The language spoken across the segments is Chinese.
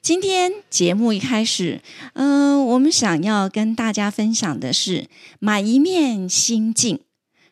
今天节目一开始，嗯，我们想要跟大家分享的是买一面心镜。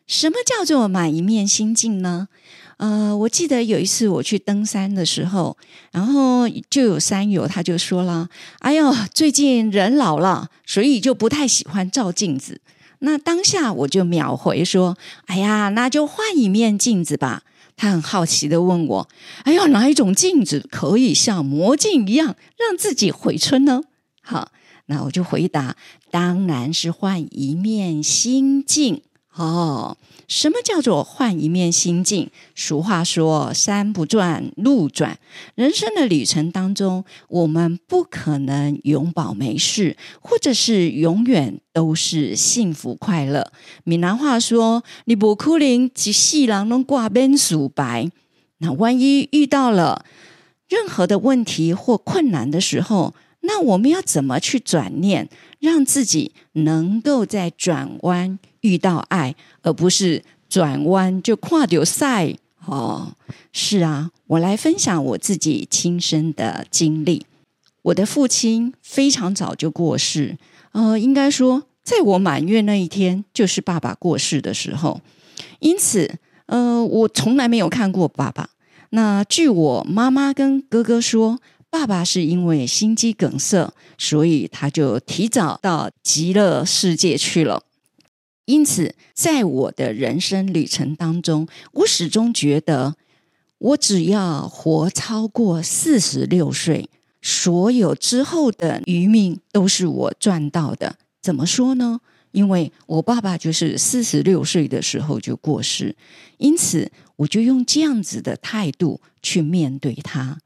什么叫做买一面心镜呢？呃，我记得有一次我去登山的时候，然后就有山友他就说了：“哎呦，最近人老了，所以就不太喜欢照镜子。”那当下我就秒回说：“哎呀，那就换一面镜子吧。”他很好奇的问我：“哎呀，哪一种镜子可以像魔镜一样让自己回春呢？”好，那我就回答：“当然是换一面心镜哦。”什么叫做换一面心境？俗话说“山不转路转”，人生的旅程当中，我们不可能永保没事，或者是永远都是幸福快乐。闽南话说：“你不哭灵及细郎能挂边数白。”那万一遇到了任何的问题或困难的时候，那我们要怎么去转念，让自己能够在转弯？遇到爱，而不是转弯就跨丢赛哦。是啊，我来分享我自己亲身的经历。我的父亲非常早就过世，呃，应该说，在我满月那一天，就是爸爸过世的时候。因此，呃，我从来没有看过爸爸。那据我妈妈跟哥哥说，爸爸是因为心肌梗塞，所以他就提早到极乐世界去了。因此，在我的人生旅程当中，我始终觉得，我只要活超过四十六岁，所有之后的余命都是我赚到的。怎么说呢？因为我爸爸就是四十六岁的时候就过世，因此我就用这样子的态度去面对他。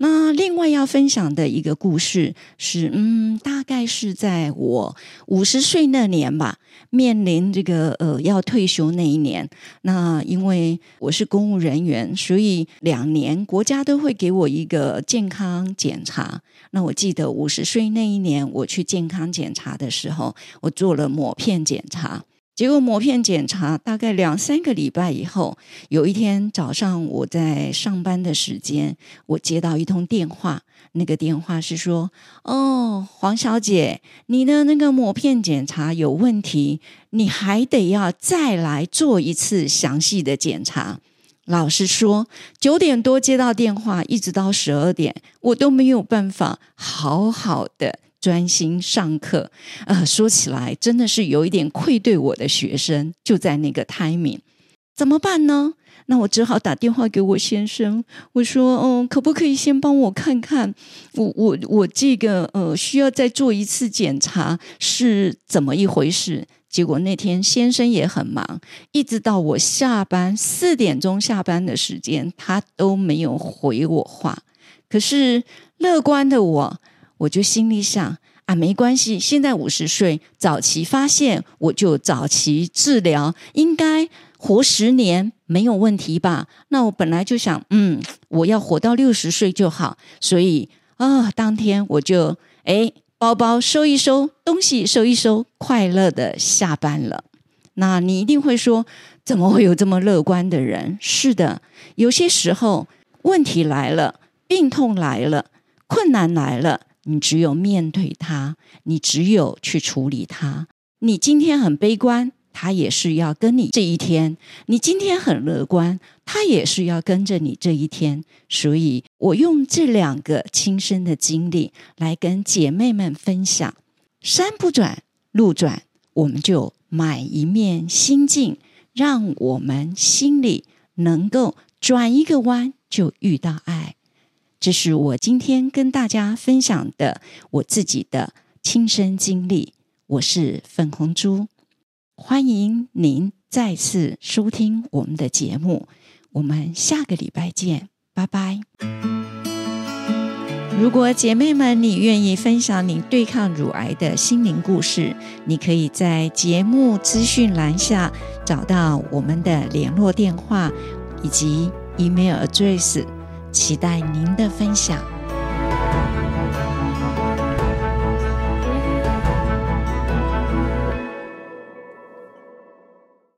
那另外要分享的一个故事是，嗯，大概是在我五十岁那年吧，面临这个呃要退休那一年。那因为我是公务人员，所以两年国家都会给我一个健康检查。那我记得五十岁那一年我去健康检查的时候，我做了抹片检查。结果膜片检查大概两三个礼拜以后，有一天早上我在上班的时间，我接到一通电话，那个电话是说：“哦，黄小姐，你的那个膜片检查有问题，你还得要再来做一次详细的检查。”老实说，九点多接到电话，一直到十二点，我都没有办法好好的。专心上课，呃，说起来真的是有一点愧对我的学生。就在那个 timing，怎么办呢？那我只好打电话给我先生，我说：“嗯，可不可以先帮我看看，我我我这个呃需要再做一次检查是怎么一回事？”结果那天先生也很忙，一直到我下班四点钟下班的时间，他都没有回我话。可是乐观的我。我就心里想啊，没关系，现在五十岁，早期发现我就早期治疗，应该活十年没有问题吧？那我本来就想，嗯，我要活到六十岁就好，所以啊，当天我就哎，包包收一收，东西收一收，快乐的下班了。那你一定会说，怎么会有这么乐观的人？是的，有些时候问题来了，病痛来了，困难来了。你只有面对它，你只有去处理它。你今天很悲观，他也是要跟你这一天；你今天很乐观，他也是要跟着你这一天。所以我用这两个亲身的经历来跟姐妹们分享：山不转路转，我们就买一面心镜，让我们心里能够转一个弯，就遇到爱。这是我今天跟大家分享的我自己的亲身经历。我是粉红猪，欢迎您再次收听我们的节目。我们下个礼拜见，拜拜。如果姐妹们你愿意分享你对抗乳癌的心灵故事，你可以在节目资讯栏下找到我们的联络电话以及 email address，期待您的分享。